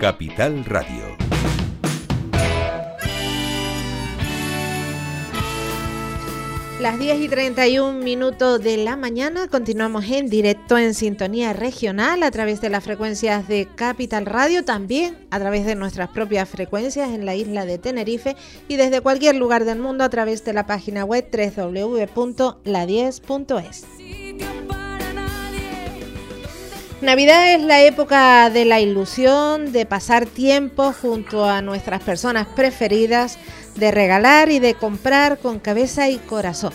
Capital Radio. Las 10 y 31 minutos de la mañana continuamos en directo en sintonía regional a través de las frecuencias de Capital Radio, también a través de nuestras propias frecuencias en la isla de Tenerife y desde cualquier lugar del mundo a través de la página web www.la10.es. Navidad es la época de la ilusión, de pasar tiempo junto a nuestras personas preferidas, de regalar y de comprar con cabeza y corazón.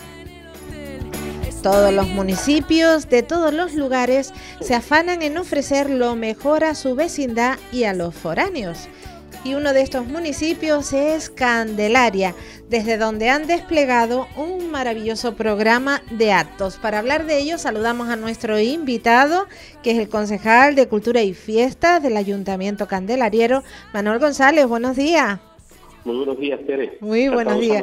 Todos los municipios de todos los lugares se afanan en ofrecer lo mejor a su vecindad y a los foráneos y uno de estos municipios es Candelaria, desde donde han desplegado un maravilloso programa de actos. Para hablar de ello saludamos a nuestro invitado, que es el concejal de Cultura y Fiestas del Ayuntamiento Candelariero, Manuel González. Buenos días. Muy buenos días, Tere. Muy buenos días.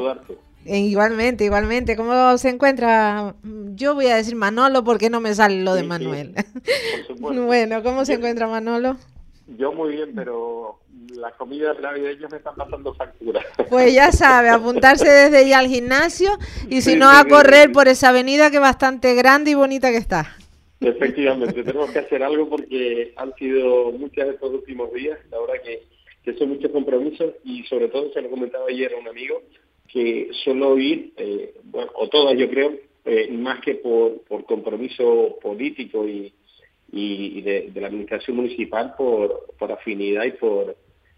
Eh, igualmente, igualmente. ¿Cómo se encuentra? Yo voy a decir Manolo porque no me sale lo de Manuel. bueno, ¿cómo se encuentra Manolo? Yo muy bien, pero la comida navideña me están pasando factura. Pues ya sabe, apuntarse desde ya al gimnasio y si no a correr por esa avenida que es bastante grande y bonita que está. Efectivamente, tenemos que hacer algo porque han sido muchos de estos últimos días, la verdad que, que son muchos compromisos y sobre todo se lo comentaba ayer a un amigo que solo ir, eh, bueno, o todas yo creo, eh, más que por, por compromiso político y, y de, la administración municipal por, por afinidad y por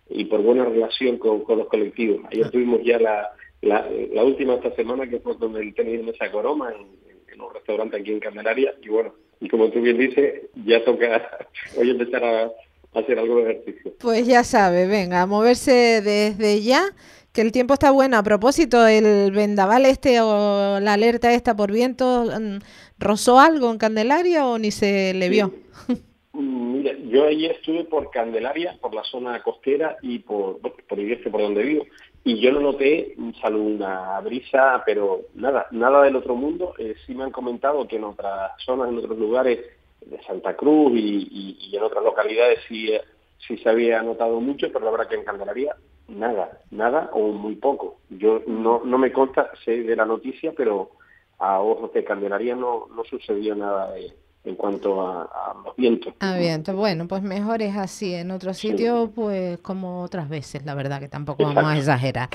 y por buena relación con, los colectivos. Ayer tuvimos ya la, la, última esta semana que fue donde el tenis Mesa Coroma en, en, un restaurante aquí en Candelaria y bueno, y como tú bien dices, ya toca hoy empezar a, hacer algo de ejercicio. Pues ya sabe, venga, a moverse desde ya que el tiempo está bueno. A propósito, el vendaval este o la alerta esta por viento, mm, ¿rozó algo en Candelaria o ni se le vio? yo ahí estuve por Candelaria, por la zona costera y por, por por donde vivo. Y yo no noté, salvo una brisa, pero nada, nada del otro mundo. Eh, sí me han comentado que en otras zonas, en otros lugares de Santa Cruz y, en otras localidades sí, eh, sí se había notado mucho, pero la verdad que en Candelaria nada, nada o muy poco. Yo no, no me consta, sé de la noticia, pero a ojos de Candelaria no, no sucedió nada de, en cuanto a, los vientos. A vientos, bueno, pues mejor es así. En otro sitio, pues como otras veces, la verdad que tampoco vamos a exagerar.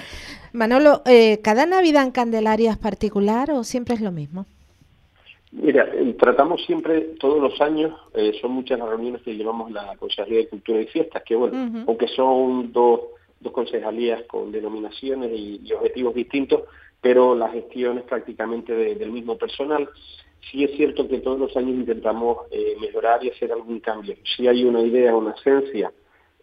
Manolo, eh, ¿cada Navidad en Candelaria es particular o siempre es lo mismo? Mira, eh, tratamos siempre, todos los años, eh, son muchas las reuniones que llevamos la Consejería de Cultura y Fiestas, que bueno, aunque son dos, dos concejalías con denominaciones y, objetivos distintos, pero la gestión es prácticamente del mismo personal sí es cierto que todos los años intentamos eh, mejorar y hacer algún cambio. Si hay una idea, una esencia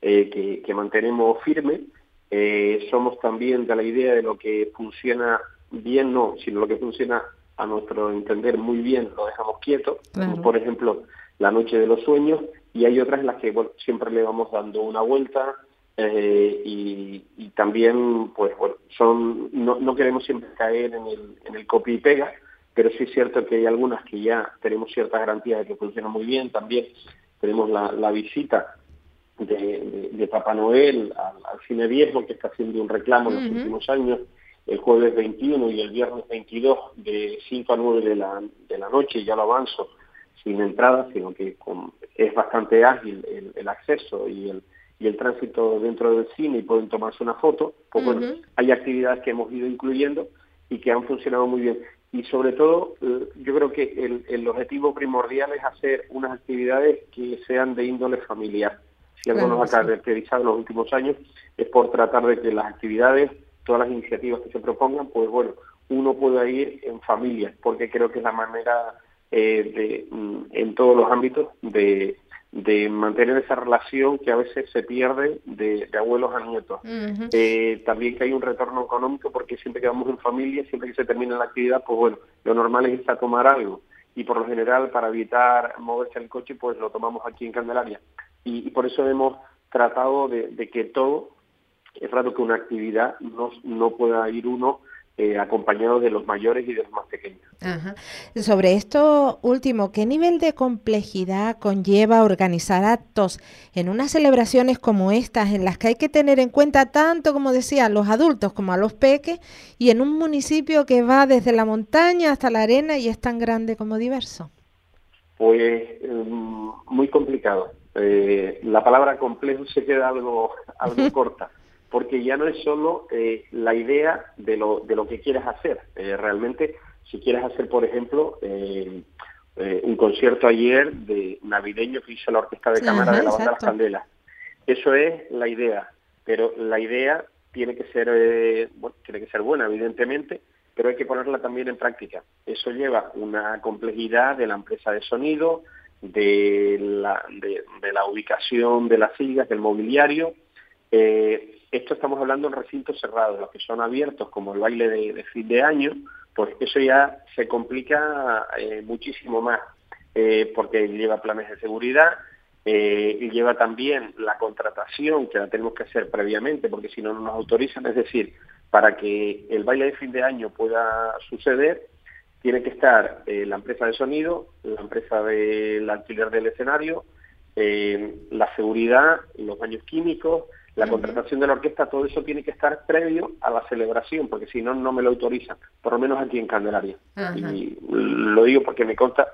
eh, que, mantenemos firme, eh, somos también de la idea de lo que funciona bien, no, sino lo que funciona a nuestro entender muy bien, lo dejamos quieto, por ejemplo la noche de los sueños, y hay otras en las que bueno, siempre le vamos dando una vuelta, y, también pues bueno son no, no queremos siempre caer en el, en el copy y pega pero sí es cierto que hay algunas que ya tenemos cierta garantía de que funcionan muy bien. También tenemos la, visita de, Papá Noel al, cine viejo, que está haciendo un reclamo en los últimos años, el jueves 21 y el viernes 22 de 5 a 9 de la, de la noche, ya lo avanzo, sin entrada, sino que es bastante ágil el, acceso y el, y el tránsito dentro del cine y pueden tomarse una foto, pues bueno, hay actividades que hemos ido incluyendo y que han funcionado muy bien y sobre todo eh, yo creo que el, el, objetivo primordial es hacer unas actividades que sean de índole familiar. Si algo nos ha caracterizado en los últimos años es por tratar de que las actividades, todas las iniciativas que se propongan, pues bueno, uno pueda ir en familia, porque creo que es la manera eh, de, mm, en todos los ámbitos de, de mantener esa relación que a veces se pierde de, abuelos a nietos. Eh, también que hay un retorno económico porque siempre que vamos en familia, siempre que se termina la actividad, pues bueno, lo normal es ir a tomar algo y por lo general para evitar moverse el coche, pues lo tomamos aquí en Candelaria. Y, por eso hemos tratado de, que todo, es raro que una actividad no, no pueda ir uno eh, acompañados de los mayores y de los más pequeños. Sobre esto último, ¿qué nivel de complejidad conlleva organizar actos en unas celebraciones como estas, en las que hay que tener en cuenta tanto, como decía, a los adultos como a los peques, y en un municipio que va desde la montaña hasta la arena y es tan grande como diverso? Pues em, muy complicado. Eh, la palabra complejo se queda algo, algo corta porque ya no es solo eh, la idea de lo, de lo que quieras hacer. Eh, realmente, si quieres hacer, por ejemplo, eh, un concierto ayer de navideño que hizo la Orquesta de Cámara de la Banda de las Candelas, eso es la idea, pero la idea tiene que ser, bueno, tiene que ser buena, evidentemente, pero hay que ponerla también en práctica. Eso lleva una complejidad de la empresa de sonido, de la, de, la ubicación de las sillas, del mobiliario, eh, esto estamos hablando en recintos cerrados, los que son abiertos, como el baile de, fin de año, pues eso ya se complica eh, muchísimo más, eh, porque lleva planes de seguridad, eh, lleva también la contratación, que la tenemos que hacer previamente, porque si no, no nos autorizan. Es decir, para que el baile de fin de año pueda suceder, tiene que estar la empresa de sonido, la empresa del alquiler del escenario, la seguridad, los baños químicos, la contratación de la orquesta, todo eso tiene que estar previo a la celebración, porque si no, no me lo autorizan, por lo menos aquí en Candelaria. Y lo digo porque me consta,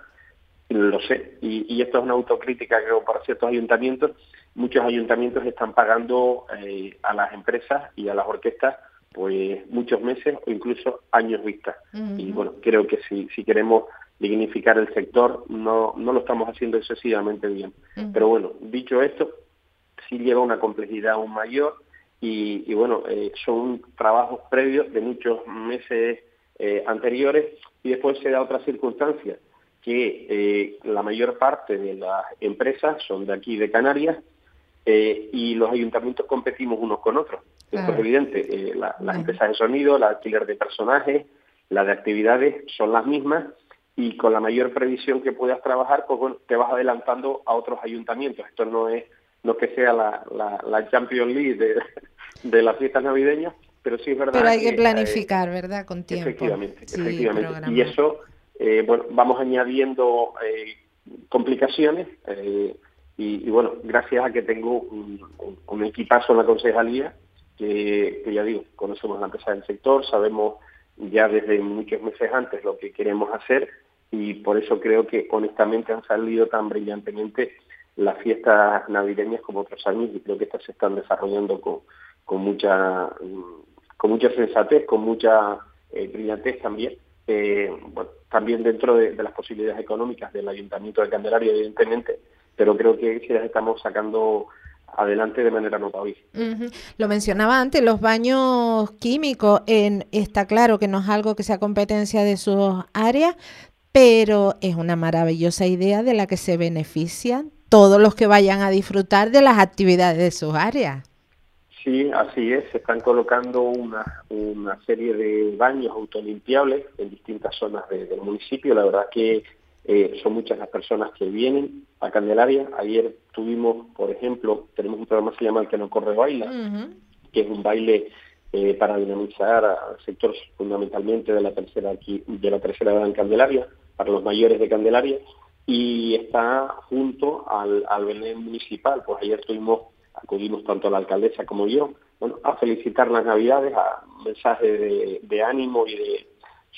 lo sé, y, esto es una autocrítica que hago para ciertos ayuntamientos. Muchos ayuntamientos están pagando eh, a las empresas y a las orquestas pues muchos meses o incluso años vista. Y bueno, creo que si, si queremos dignificar el sector, no, no lo estamos haciendo excesivamente bien. Pero bueno, dicho esto, sí lleva una complejidad aún mayor y, bueno, eh, son trabajos previos de muchos meses eh, anteriores y después se da otra circunstancia, que eh, la mayor parte de las empresas son de aquí, de Canarias, y los ayuntamientos competimos unos con otros. Esto es evidente. las empresas de sonido, la alquiler de personajes, las de actividades son las mismas y con la mayor previsión que puedas trabajar, pues bueno, te vas adelantando a otros ayuntamientos. Esto no es no que sea la, la, la Champions League de, de las fiestas navideñas, pero sí es verdad. Pero hay que, planificar, ¿verdad? Con tiempo. Efectivamente, efectivamente. Y eso, eh, bueno, vamos añadiendo eh, complicaciones eh, y, bueno, gracias a que tengo un, un, equipazo en la concejalía, que, que, ya digo, conocemos la empresa del sector, sabemos ya desde muchos meses antes lo que queremos hacer y por eso creo que honestamente han salido tan brillantemente las fiestas navideñas como otros años y creo que estas se están desarrollando con, con mucha con mucha sensatez, con mucha eh, brillantez también. Eh, también dentro de, las posibilidades económicas del Ayuntamiento de Candelaria, evidentemente, pero creo que sí las estamos sacando adelante de manera notable. Lo mencionaba antes, los baños químicos, en, está claro que no es algo que sea competencia de sus áreas, pero es una maravillosa idea de la que se benefician todos los que vayan a disfrutar de las actividades de sus áreas. Sí, así es. Se están colocando una, una serie de baños autolimpiables en distintas zonas del municipio. La verdad que eh, son muchas las personas que vienen a Candelaria. Ayer tuvimos, por ejemplo, tenemos un programa que se llama El que no corre baila, que es un baile eh, para dinamizar al sector fundamentalmente de la tercera aquí, de la tercera edad en Candelaria, para los mayores de Candelaria y está junto al, al Belén municipal. Pues ayer tuvimos, acudimos tanto la alcaldesa como yo, bueno, a felicitar las navidades, a mensajes de, ánimo y de,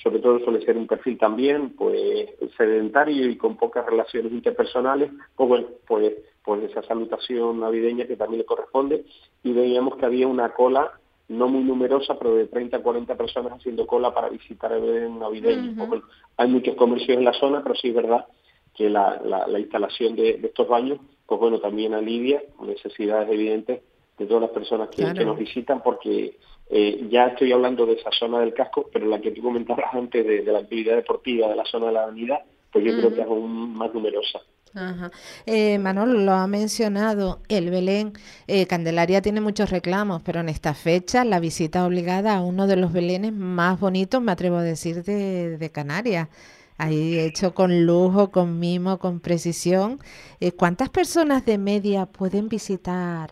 sobre todo suele ser un perfil también, pues sedentario y con pocas relaciones interpersonales, pues bueno, pues, pues esa salutación navideña que también le corresponde y veíamos que había una cola no muy numerosa, pero de 30 a 40 personas haciendo cola para visitar el Belén navideño. Pues hay muchos comercios en la zona, pero sí es verdad que la, la, instalación de, estos baños, pues bueno, también alivia necesidades evidentes de todas las personas que, nos visitan, porque eh, ya estoy hablando de esa zona del casco, pero la que tú comentabas antes de, la actividad deportiva de la zona de la avenida, pues yo creo que es aún más numerosa. Ajá. Eh, Manolo lo ha mencionado, el Belén, eh, Candelaria tiene muchos reclamos, pero en esta fecha la visita obligada a uno de los Belenes más bonitos, me atrevo a decir, de, de Canarias. Ahí hecho con lujo, con mimo, con precisión. Eh, ¿Cuántas personas de media pueden visitar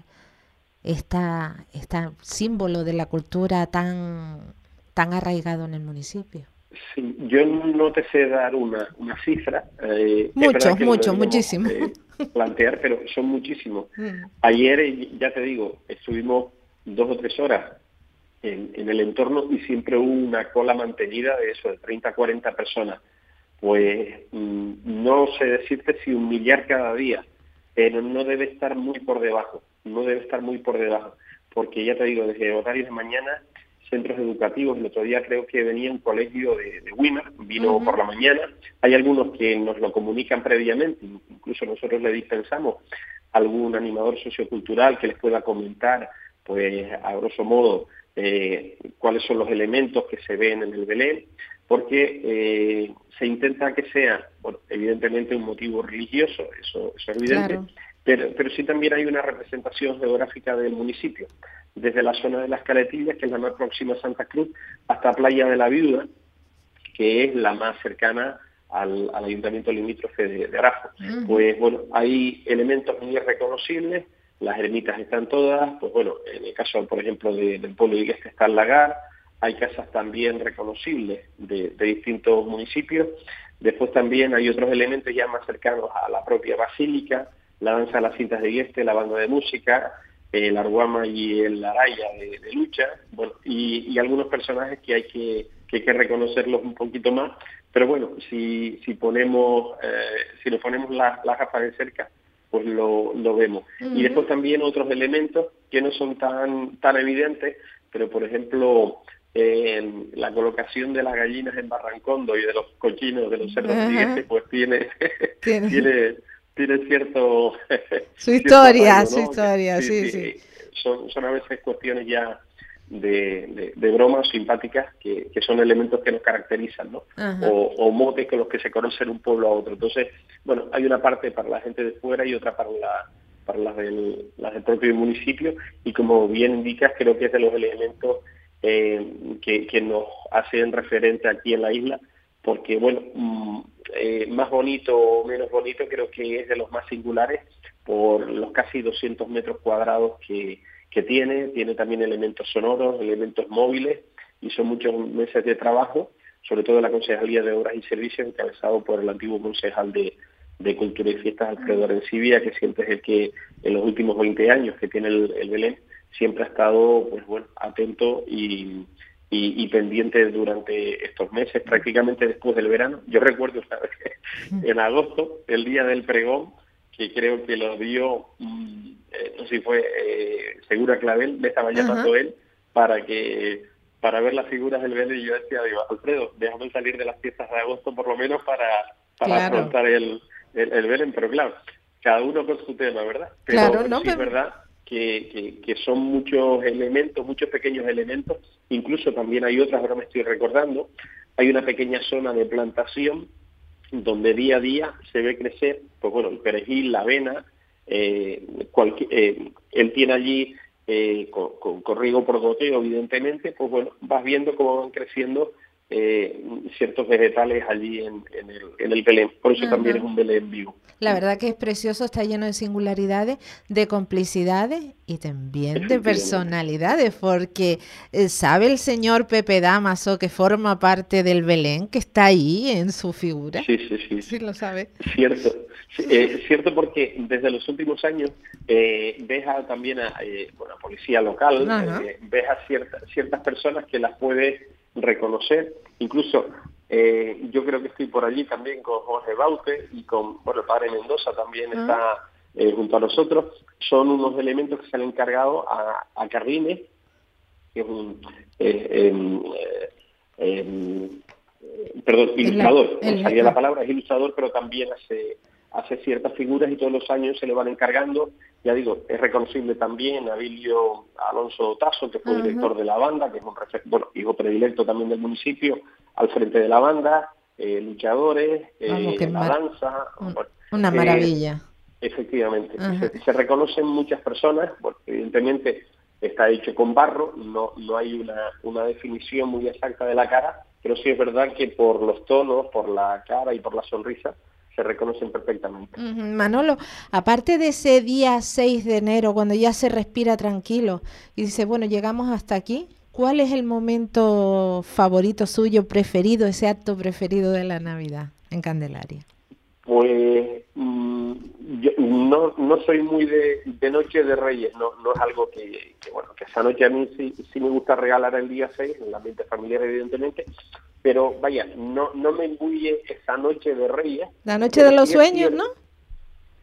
esta, esta símbolo de la cultura tan, tan arraigado en el municipio? Sí, yo no te sé dar una, una cifra. Eh, muchos, muchos, muchísimos. Eh, plantear, pero son muchísimos. Mm. Ayer, eh, ya te digo, estuvimos dos o tres horas en, en, el entorno y siempre hubo una cola mantenida de eso, de 30 40 personas. Pues mm, no sé decirte si un millar cada día, pero no debe estar muy por debajo, no debe estar muy por debajo, porque ya te digo, desde horarios de mañana centros educativos. El otro día creo que venía un colegio de, de vino por la mañana. Hay algunos que nos lo comunican previamente, incluso nosotros le dispensamos algún animador sociocultural que les pueda comentar, pues a grosso modo, eh, cuáles son los elementos que se ven en el Belén, porque eh, se intenta que sea, bueno, evidentemente un motivo religioso, eso, es evidente, pero, pero sí también hay una representación geográfica del municipio desde la zona de las Caletillas, que es la más próxima a Santa Cruz, hasta Playa de la Viuda, que es la más cercana al, ayuntamiento limítrofe de, de Arafo. Pues bueno, hay elementos muy reconocibles, las ermitas están todas, pues bueno, en el caso, por ejemplo, del pueblo de Iglesia está el lagar, hay casas también reconocibles de, distintos municipios, después también hay otros elementos ya más cercanos a la propia basílica, la danza de las cintas de Gueste, la banda de música, el Arguama y el Araya de, lucha, bueno, y, algunos personajes que hay que, que hay que reconocerlos un poquito más, pero bueno, si, si ponemos, eh, si nos ponemos las la gafas de cerca, pues lo, lo vemos. Y después también otros elementos que no son tan, tan evidentes, pero por ejemplo, la colocación de las gallinas en Barrancondo y de los cochinos de los cerdos uh pues tiene, tiene tiene cierto... Su historia, su historia, sí, sí. Son, son a veces cuestiones ya de, de, bromas simpáticas que, que, son elementos que nos caracterizan, ¿no? O, o, motes con los que se conocen un pueblo a otro. Entonces, bueno, hay una parte para la gente de fuera y otra para la para las del, las del propio municipio y como bien indicas, creo que es de los elementos eh, que, que nos hacen referente aquí en la isla porque bueno, mm, eh, más bonito o menos bonito creo que es de los más singulares por los casi 200 metros cuadrados que, que tiene, tiene también elementos sonoros, elementos móviles y son muchos meses de trabajo, sobre todo la Concejalía de Obras y Servicios encabezado por el antiguo concejal de, de Cultura y Fiestas, Alfredo Arencibia, que siempre es el que en los últimos 20 años que tiene el, el Belén, siempre ha estado pues bueno atento y, y, pendiente durante estos meses, prácticamente después del verano. Yo recuerdo en agosto, el día del pregón, que creo que lo dio, mm, eh, no sé si fue eh, Segura Clavel, me estaba llamando él para que para ver las figuras del Belén y yo decía, digo, Alfredo, déjame salir de las fiestas de agosto por lo menos para, para afrontar el, el, el Belén, pero claro, cada uno con su tema, ¿verdad? claro, no, es verdad que, son muchos elementos, muchos pequeños elementos, incluso también hay otras, ahora me estoy recordando, hay una pequeña zona de plantación donde día a día se ve crecer, pues bueno, el perejil, la avena, eh, eh él tiene allí eh, con, con, por goteo, evidentemente, pues bueno, vas viendo cómo van creciendo eh, ciertos vegetales allí en, el, en el Belén. Por eso también es un Belén vivo. La verdad que es precioso, está lleno de singularidades, de complicidades y también de personalidades, porque eh, sabe el señor Pepe Damaso que forma parte del Belén, que está ahí en su figura. Sí, sí, sí. Sí, lo sabe. Cierto. Eh, cierto porque desde los últimos años eh, ves también a eh, bueno, policía local, ves a ciertas ciertas personas que las puedes reconocer. Incluso eh, yo creo que estoy por allí también con Jorge Baute y con bueno, el padre Mendoza también ah. está eh, junto a nosotros. Son unos elementos que se han encargado a, a Carrine, que es un eh, em, em, perdón, ilustrador, salía la palabra, es ilustrador, pero también hace hace ciertas figuras y todos los años se le van encargando. Ya digo, es reconocible también Abilio Alonso Tasso, que fue director de la banda, que es un bueno, hijo predilecto también del municipio, al frente de la banda, eh, luchadores, eh, la danza. Una eh, maravilla. efectivamente. Se, reconocen muchas personas, porque evidentemente está hecho con barro, no, no hay una, una definición muy exacta de la cara, pero sí es verdad que por los tonos, por la cara y por la sonrisa, se reconocen perfectamente. Manolo, aparte de ese día 6 de enero, cuando ya se respira tranquilo y dice, bueno, llegamos hasta aquí, ¿cuál es el momento favorito suyo, preferido, ese acto preferido de la Navidad en Candelaria? Pues mm, yo no, no soy muy de, Noche de Reyes, no, no es algo que, bueno, que esa noche a mí sí, sí me gusta regalar el día 6, en el ambiente familiar evidentemente, pero vaya, no, no me embulle esa Noche de Reyes. La Noche de los Sueños, ¿no?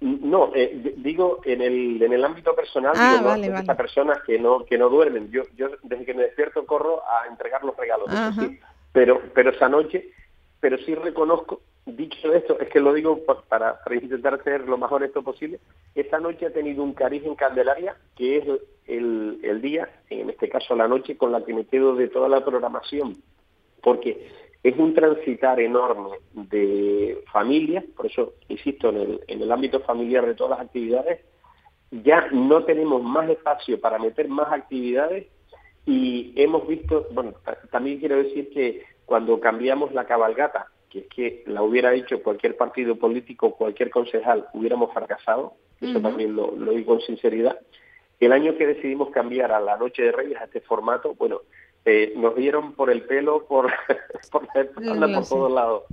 No, eh, digo en el, en el ámbito personal, ah, digo, vale, no, personas que no que no duermen. Yo yo desde que me despierto corro a entregar los regalos, pero pero esa noche, pero sí reconozco dicho esto, es que lo digo para, intentar ser lo más honesto posible, esta noche ha tenido un cariz en Candelaria, que es el, día, en este caso la noche, con la que me quedo de toda la programación, porque es un transitar enorme de familias, por eso insisto, en el ámbito familiar de todas las actividades, ya no tenemos más espacio para meter más actividades y hemos visto, bueno, también quiero decir que cuando cambiamos la cabalgata que es que la hubiera hecho cualquier partido político, cualquier concejal, hubiéramos fracasado, eso también lo, digo con sinceridad. El año que decidimos cambiar a la Noche de Reyes, a este formato, bueno, eh, nos dieron por el pelo, por, por la por todos lados,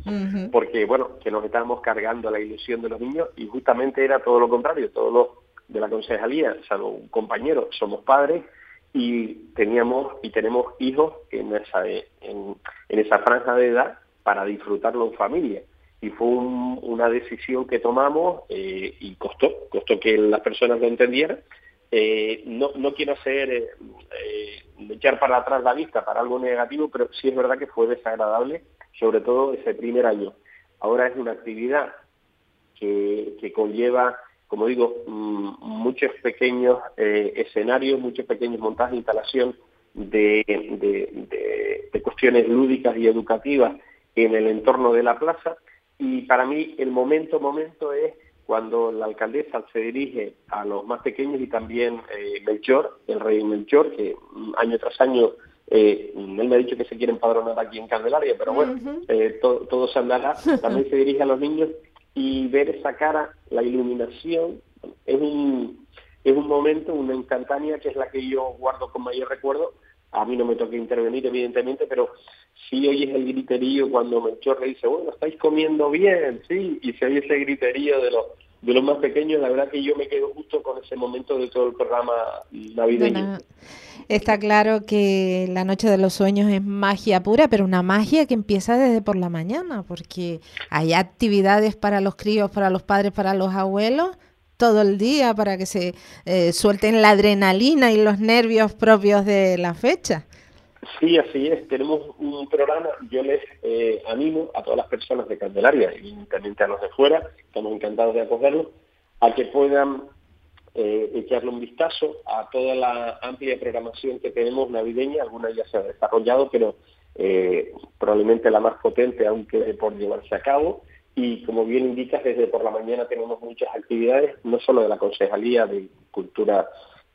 porque, bueno, que nos estábamos cargando la ilusión de los niños y justamente era todo lo contrario, todos los de la concejalía, salvo un compañero, somos padres y teníamos y tenemos hijos en esa, en esa franja de edad para disfrutarlo en familia. Y fue una decisión que tomamos eh, y costó, costó que las personas lo entendieran. Eh, no, no quiero hacer, eh, echar para atrás la vista para algo negativo, pero sí es verdad que fue desagradable, sobre todo ese primer año. Ahora es una actividad que, que conlleva, como digo, mm, muchos pequeños escenarios, muchos pequeños montajes, instalación de, de, de cuestiones lúdicas y educativas en el entorno de la plaza y para mí el momento, momento es cuando la alcaldesa se dirige a los más pequeños y también eh, Melchor, el rey Melchor, que mm, año tras año eh, él me ha dicho que se quiere empadronar aquí en Candelaria, pero bueno, eh, todo, se andará. También se dirige a los niños y ver esa cara, la iluminación, es un, es un momento, una instantánea que es la que yo guardo con mayor recuerdo. A mí no me toca intervenir, evidentemente, pero sí oyes el griterío cuando Melchor le dice, bueno, estáis comiendo bien, sí, y se oye ese griterío de los de los más pequeños, la verdad que yo me quedo justo con ese momento de todo el programa navideño. está claro que la Noche de los Sueños es magia pura, pero una magia que empieza desde por la mañana, porque hay actividades para los críos, para los padres, para los abuelos, todo el día para que se eh, suelten la adrenalina y los nervios propios de la fecha. Sí, así es. Tenemos un programa, yo les eh, animo a todas las personas de Candelaria, y también a los de fuera, estamos encantados de acogerlos, a que puedan eh, echarle un vistazo a toda la amplia programación que tenemos navideña, alguna ya se ha desarrollado, pero eh, probablemente la más potente aún quede por llevarse a cabo. Y como bien indicas, desde por la mañana tenemos muchas actividades, no solo de la Concejalía de Cultura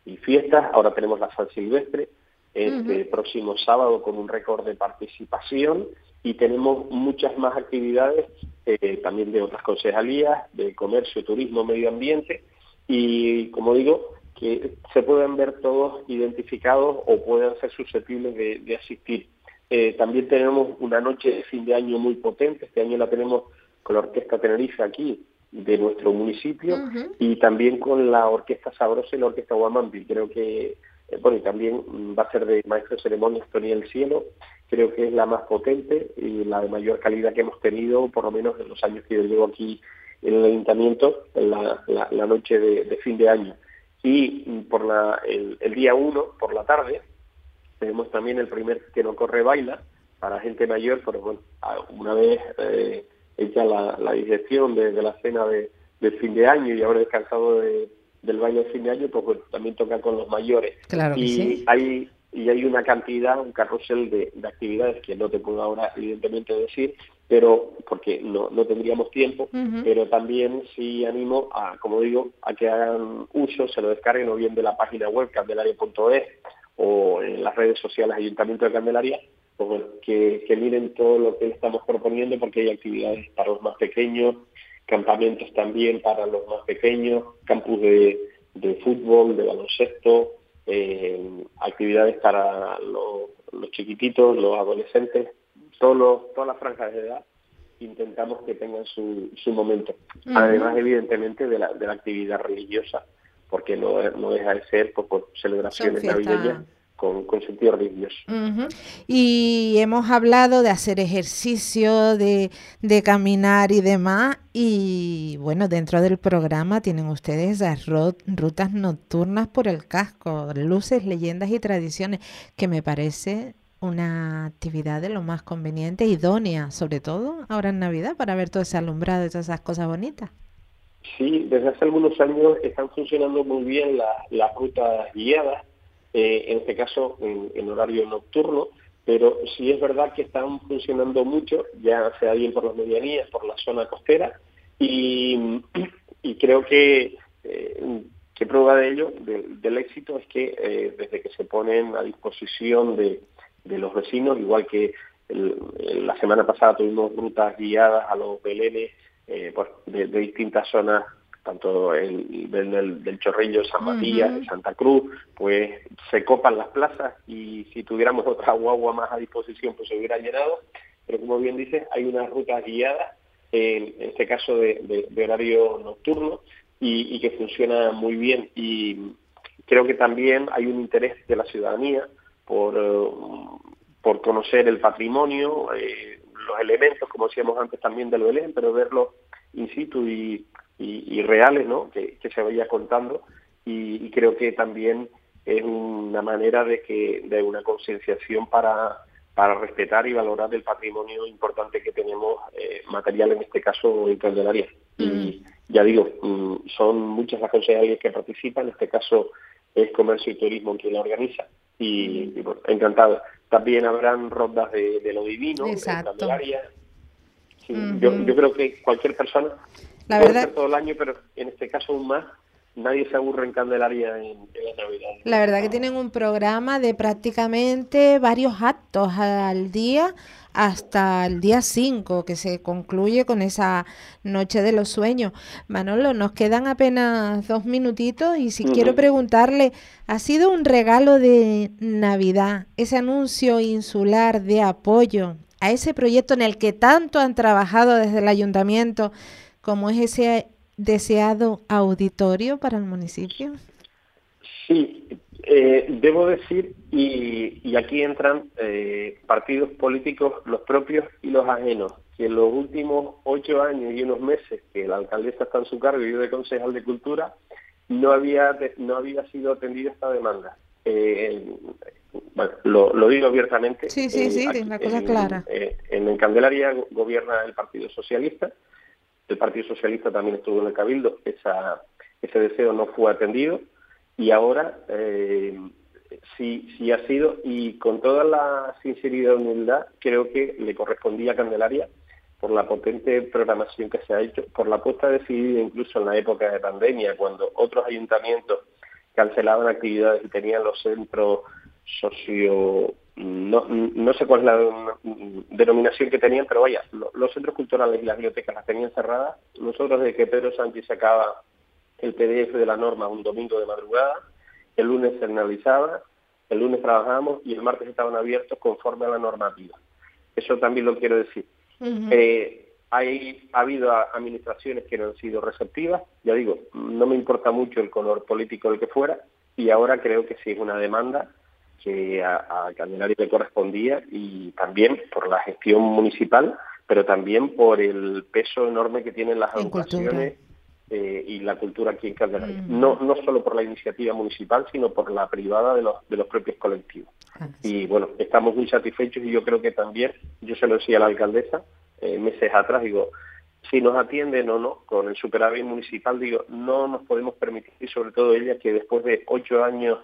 y Fiestas, ahora tenemos la San Silvestre, este próximo sábado con un récord de participación y tenemos muchas más actividades eh, también de otras concejalías, de comercio, turismo, medio ambiente y como digo, que se pueden ver todos identificados o puedan ser susceptibles de, asistir. Eh, también tenemos una noche de fin de año muy potente, este año la tenemos con la Orquesta Tenerife aquí de nuestro municipio y también con la Orquesta Sabrosa y la Orquesta Guamambi. Creo que eh, bueno, y también mm, va a ser de maestro de ceremonia Tony el Cielo, creo que es la más potente y la de mayor calidad que hemos tenido, por lo menos en los años que yo llevo aquí en el ayuntamiento, en la, noche de, fin de año. Y mm, por la, el, día 1, por la tarde, tenemos también el primer que no corre baila para gente mayor, pero bueno, una vez eh, hecha la, la digestión de, la cena de, de fin de año y haber descansado de del baile de fin de año, pues también toca con los mayores. y hay y hay una cantidad, un carrusel de, actividades que no te puedo ahora evidentemente decir, pero porque no, no tendríamos tiempo, pero también sí animo a, como digo, a que hagan uso, se lo descarguen o bien de la página web candelaria.es o en las redes sociales Ayuntamiento de Candelaria, pues que, que miren todo lo que estamos proponiendo porque hay actividades para los más pequeños, campamentos también para los más pequeños, campus de, de fútbol, de baloncesto, eh, actividades para los, chiquititos, los adolescentes, todos todas las franjas de edad intentamos que tengan su, su momento. Además, evidentemente, de la, de la actividad religiosa, porque no, no deja de ser pues, por celebraciones navideñas con, con sentido religioso. Y hemos hablado de hacer ejercicio, de, de, caminar y demás. Y bueno, dentro del programa tienen ustedes las rutas nocturnas por el casco, luces, leyendas y tradiciones, que me parece una actividad de lo más conveniente, idónea, sobre todo ahora en Navidad, para ver todo ese alumbrado y todas esas cosas bonitas. Sí, desde hace algunos años están funcionando muy bien las rutas guiadas eh, en este caso en, horario nocturno, pero sí es verdad que están funcionando mucho, ya sea bien por las medianías, por la zona costera, y, creo que, eh, que prueba de ello, del éxito, es que eh, desde que se ponen a disposición de, los vecinos, igual que la semana pasada tuvimos rutas guiadas a los belenes pues, de distintas zonas tanto el, del, del Chorrillo, San Matías, Santa Cruz, pues se copan las plazas y si tuviéramos otra guagua más a disposición, pues se hubiera llenado. Pero como bien dices, hay unas rutas guiadas, en este caso de, horario nocturno, y, que funciona muy bien. Y creo que también hay un interés de la ciudadanía por, eh, por conocer el patrimonio, eh, los elementos, como decíamos antes también del Belén, pero verlo in situ y y, reales ¿no? que, se vaya contando y, creo que también es una manera de que de una concienciación para, para respetar y valorar el patrimonio importante que tenemos eh, material en este caso en Candelaria. Y ya digo, mm, son muchas las concejalías que participan, en este caso es Comercio y Turismo quien la organiza y, encantado. También habrán rondas de, lo divino en Candelaria. yo, yo creo que cualquier persona la verdad. todo el año, pero en este caso aún más, nadie se aburre en Candelaria en, la Navidad. La verdad que tienen un programa de prácticamente varios actos al día hasta el día 5, que se concluye con esa noche de los sueños. Manolo, nos quedan apenas dos minutitos y si quiero preguntarle, ¿ha sido un regalo de Navidad ese anuncio insular de apoyo a ese proyecto en el que tanto han trabajado desde el ayuntamiento? ¿Cómo es ese deseado auditorio para el municipio? Sí, eh, debo decir, y, aquí entran eh, partidos políticos, los propios y los ajenos, que en los últimos ocho años y unos meses que la alcaldesa está en su cargo y yo de concejal de Cultura, no había, no había sido atendida esta demanda. Eh, bueno, lo, digo abiertamente. Sí, sí, sí, la cosa clara. en Candelaria gobierna el Partido Socialista, el Partido Socialista también estuvo en el Cabildo, ese deseo no fue atendido y ahora eh, sí, sí ha sido y con toda la sinceridad y humildad creo que le correspondía a Candelaria por la potente programación que se ha hecho, por la puesta decidida incluso en la época de pandemia, cuando otros ayuntamientos cancelaban actividades y tenían los centros socio no, no sé cuál es la denominación que tenían, pero vaya, los centros culturales y las bibliotecas las tenían cerradas. Nosotros desde que Pedro Sánchez sacaba el PDF de la norma un domingo de madrugada, el lunes se analizaba, el lunes trabajábamos y el martes estaban abiertos conforme a la normativa. Eso también lo quiero decir. Eh, hay, ha habido administraciones que no han sido receptivas, ya digo, no me importa mucho el color político del que fuera, y ahora creo que sí es una demanda que a, a Candelaria le correspondía y también por la gestión municipal, pero también por el peso enorme que tienen las educaciones eh, y la cultura aquí en Candelaria. Mm. No, no solo por la iniciativa municipal, sino por la privada de los, de los propios colectivos. Ah, y bueno, estamos muy satisfechos y yo creo que también, yo se lo decía a la alcaldesa eh, meses atrás, digo, si nos atienden o no con el superávit municipal, digo, no nos podemos permitir, y sobre todo ella, que después de ocho años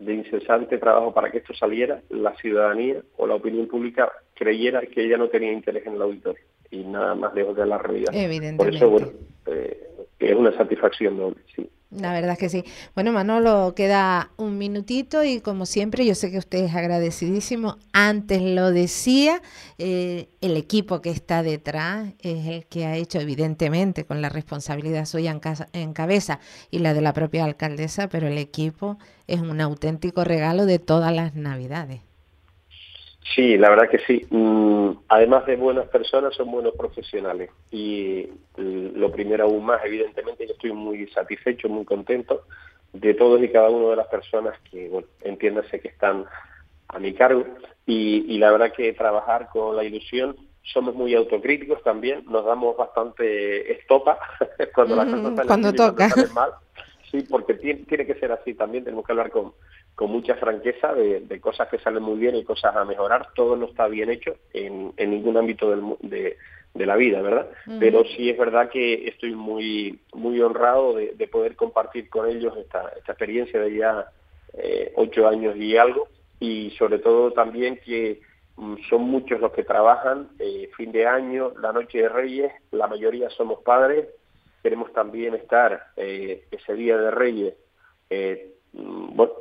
de incesante trabajo para que esto saliera, la ciudadanía o la opinión pública creyera que ella no tenía interés en el auditorio. y nada más lejos de la realidad. Por eso, bueno, eh, es una satisfacción doble, sí. La verdad es que sí. Bueno, Manolo, queda un minutito y como siempre, yo sé que usted es agradecidísimo. Antes lo decía, eh, el equipo que está detrás es el que ha hecho, evidentemente, con la responsabilidad suya en, casa, en cabeza y la de la propia alcaldesa, pero el equipo es un auténtico regalo de todas las navidades. Sí, la verdad que sí. Mm, además de buenas personas, son buenos profesionales. Y lo primero aún más, evidentemente, yo estoy muy satisfecho, muy contento de todos y cada una de las personas que, bueno, entiéndase que están a mi cargo. Y, la verdad que trabajar con la ilusión, somos muy autocríticos también, nos damos bastante estopa cuando las cosas cuando toca. mal. Sí, porque tiene, tiene que ser así también, tenemos que hablar con con mucha franqueza de, cosas que salen muy bien y cosas a mejorar. Todo no está bien hecho en, ningún ámbito de, la vida, ¿verdad? Pero sí es verdad que estoy muy muy honrado de, poder compartir con ellos esta, esta experiencia de ya eh, ocho años y algo y sobre todo también que mm, son muchos los que trabajan eh, fin de año, la noche de Reyes, la mayoría somos padres, queremos también estar eh, ese día de Reyes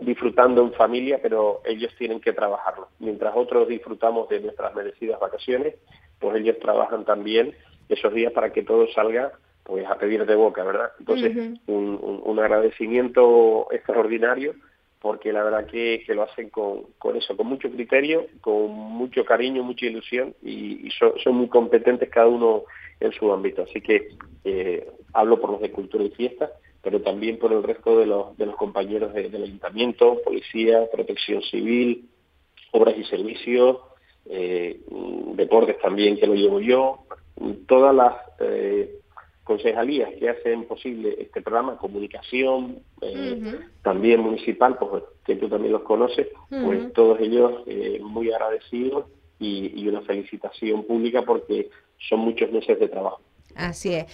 disfrutando en familia, pero ellos tienen que trabajarlo. Mientras otros disfrutamos de nuestras merecidas vacaciones, pues ellos trabajan también esos días para que todo salga pues a pedir de boca, ¿verdad? Entonces, un, agradecimiento extraordinario porque la verdad que, lo hacen con, con, eso, con mucho criterio, con mucho cariño, mucha ilusión y, son, muy competentes cada uno en su ámbito. Así que eh, hablo por los de cultura y fiesta pero también por el resto de los, de los compañeros del ayuntamiento, policía, protección civil, obras y servicios, eh, deportes también que lo llevo yo, todas las eh, concejalías que hacen posible este programa, comunicación, eh, también municipal, pues que tú también los conoces, pues todos ellos muy agradecidos y, y una felicitación pública porque son muchos meses de trabajo. Así es.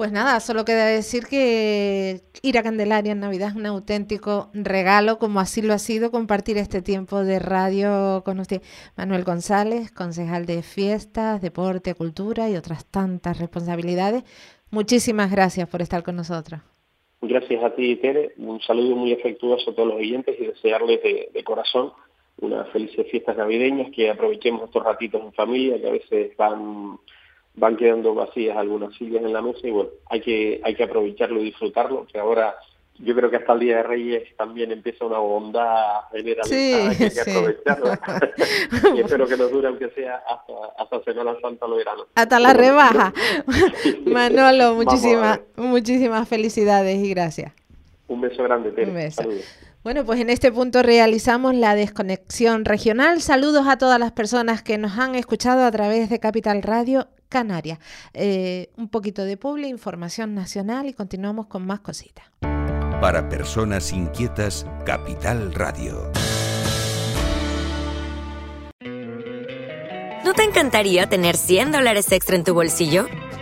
Pues nada, solo queda decir que ir a Candelaria en Navidad es un auténtico regalo, como así lo ha sido compartir este tiempo de radio con usted. Manuel González, concejal de fiestas, deporte, cultura y otras tantas responsabilidades. Muchísimas gracias por estar con nosotros. Gracias a ti, Tere. Un saludo muy afectuoso a todos los oyentes y desearles de, de corazón unas felices fiestas navideñas, que aprovechemos estos ratitos en familia, que a veces van van quedando vacías algunas sillas en la mesa y bueno, hay que, hay que aprovecharlo y disfrutarlo, que ahora yo creo que hasta el Día de Reyes también empieza una bondad generalizada que hay que aprovecharlo. y espero que nos dure aunque sea hasta, hasta Semana Santa lo verano. Hasta la rebaja. Manolo, muchísimas, muchísimas felicidades y gracias. Un beso grande, Tere. Un beso. Bueno, pues en este punto realizamos la desconexión regional. Saludos a todas las personas que nos han escuchado a través de Capital Radio Canarias. Eh, un poquito de publi, información nacional y continuamos con más cositas. Para personas inquietas, Capital Radio. ¿No te encantaría tener 100 dólares extra en tu bolsillo?